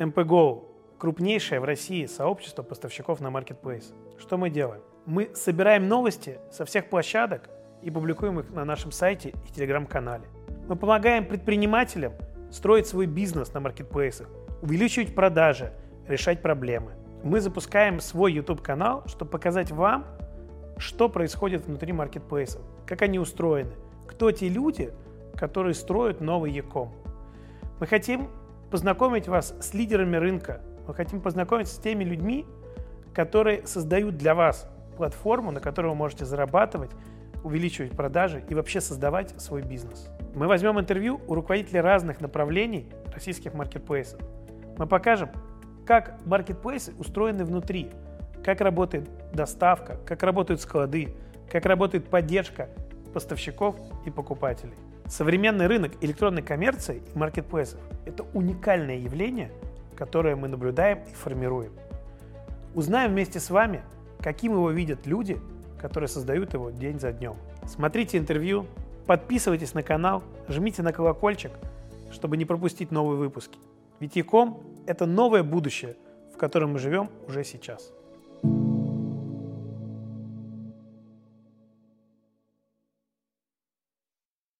MPGO – крупнейшее в России сообщество поставщиков на Marketplace. Что мы делаем? Мы собираем новости со всех площадок и публикуем их на нашем сайте и телеграм-канале. Мы помогаем предпринимателям строить свой бизнес на маркетплейсах, увеличивать продажи, решать проблемы. Мы запускаем свой YouTube-канал, чтобы показать вам, что происходит внутри маркетплейсов, как они устроены, кто те люди, которые строят новый Яком. Мы хотим познакомить вас с лидерами рынка, мы хотим познакомиться с теми людьми, которые создают для вас платформу, на которой вы можете зарабатывать, увеличивать продажи и вообще создавать свой бизнес. Мы возьмем интервью у руководителей разных направлений российских маркетплейсов. Мы покажем, как маркетплейсы устроены внутри, как работает доставка, как работают склады, как работает поддержка поставщиков и покупателей. Современный рынок электронной коммерции и маркетплейсов – это уникальное явление, которое мы наблюдаем и формируем. Узнаем вместе с вами, каким его видят люди, которые создают его день за днем. Смотрите интервью, подписывайтесь на канал, жмите на колокольчик, чтобы не пропустить новые выпуски. Ведь Яком – это новое будущее, в котором мы живем уже сейчас.